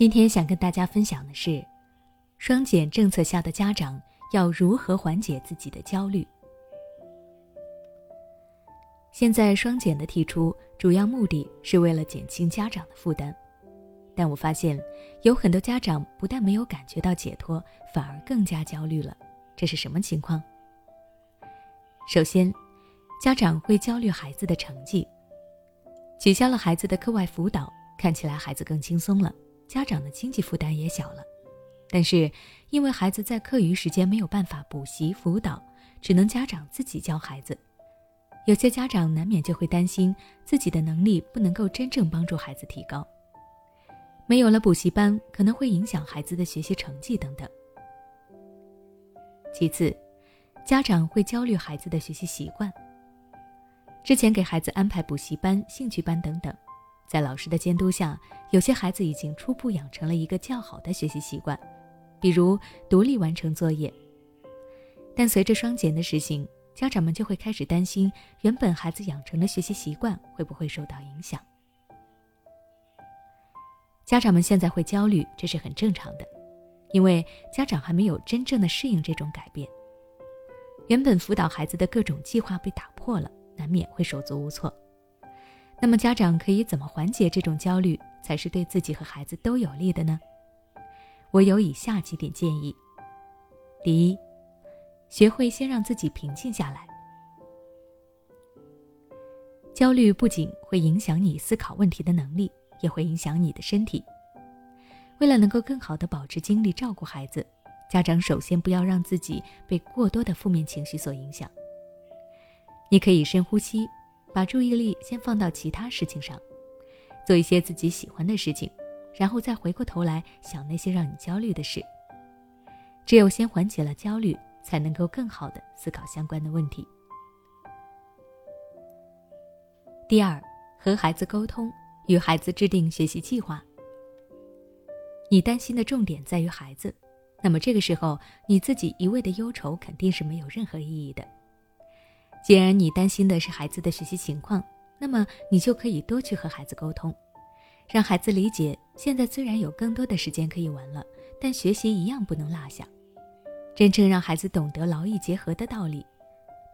今天想跟大家分享的是，双减政策下的家长要如何缓解自己的焦虑。现在双减的提出主要目的是为了减轻家长的负担，但我发现有很多家长不但没有感觉到解脱，反而更加焦虑了。这是什么情况？首先，家长会焦虑孩子的成绩，取消了孩子的课外辅导，看起来孩子更轻松了。家长的经济负担也小了，但是因为孩子在课余时间没有办法补习辅导，只能家长自己教孩子。有些家长难免就会担心自己的能力不能够真正帮助孩子提高。没有了补习班，可能会影响孩子的学习成绩等等。其次，家长会焦虑孩子的学习习惯。之前给孩子安排补习班、兴趣班等等。在老师的监督下，有些孩子已经初步养成了一个较好的学习习惯，比如独立完成作业。但随着双减的实行，家长们就会开始担心，原本孩子养成的学习习惯会不会受到影响？家长们现在会焦虑，这是很正常的，因为家长还没有真正的适应这种改变。原本辅导孩子的各种计划被打破了，难免会手足无措。那么家长可以怎么缓解这种焦虑，才是对自己和孩子都有利的呢？我有以下几点建议：第一，学会先让自己平静下来。焦虑不仅会影响你思考问题的能力，也会影响你的身体。为了能够更好的保持精力照顾孩子，家长首先不要让自己被过多的负面情绪所影响。你可以深呼吸。把注意力先放到其他事情上，做一些自己喜欢的事情，然后再回过头来想那些让你焦虑的事。只有先缓解了焦虑，才能够更好的思考相关的问题。第二，和孩子沟通，与孩子制定学习计划。你担心的重点在于孩子，那么这个时候你自己一味的忧愁肯定是没有任何意义的。既然你担心的是孩子的学习情况，那么你就可以多去和孩子沟通，让孩子理解，现在虽然有更多的时间可以玩了，但学习一样不能落下。真正让孩子懂得劳逸结合的道理，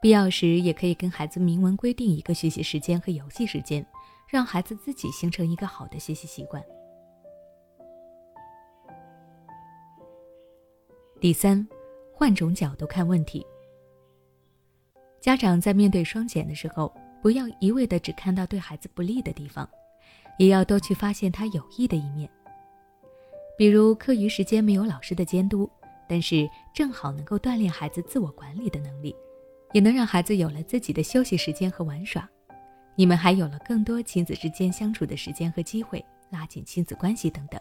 必要时也可以跟孩子明文规定一个学习时间和游戏时间，让孩子自己形成一个好的学习习惯。第三，换种角度看问题。家长在面对双减的时候，不要一味的只看到对孩子不利的地方，也要多去发现他有益的一面。比如课余时间没有老师的监督，但是正好能够锻炼孩子自我管理的能力，也能让孩子有了自己的休息时间和玩耍，你们还有了更多亲子之间相处的时间和机会，拉近亲子关系等等。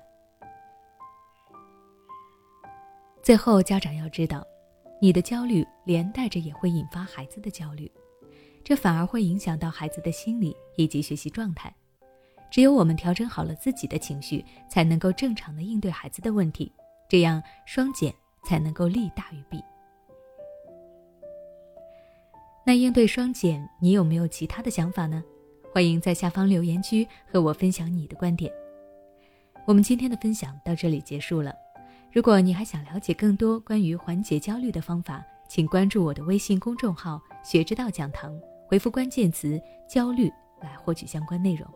最后，家长要知道。你的焦虑连带着也会引发孩子的焦虑，这反而会影响到孩子的心理以及学习状态。只有我们调整好了自己的情绪，才能够正常的应对孩子的问题，这样双减才能够利大于弊。那应对双减，你有没有其他的想法呢？欢迎在下方留言区和我分享你的观点。我们今天的分享到这里结束了。如果你还想了解更多关于缓解焦虑的方法，请关注我的微信公众号“学之道讲堂”，回复关键词“焦虑”来获取相关内容。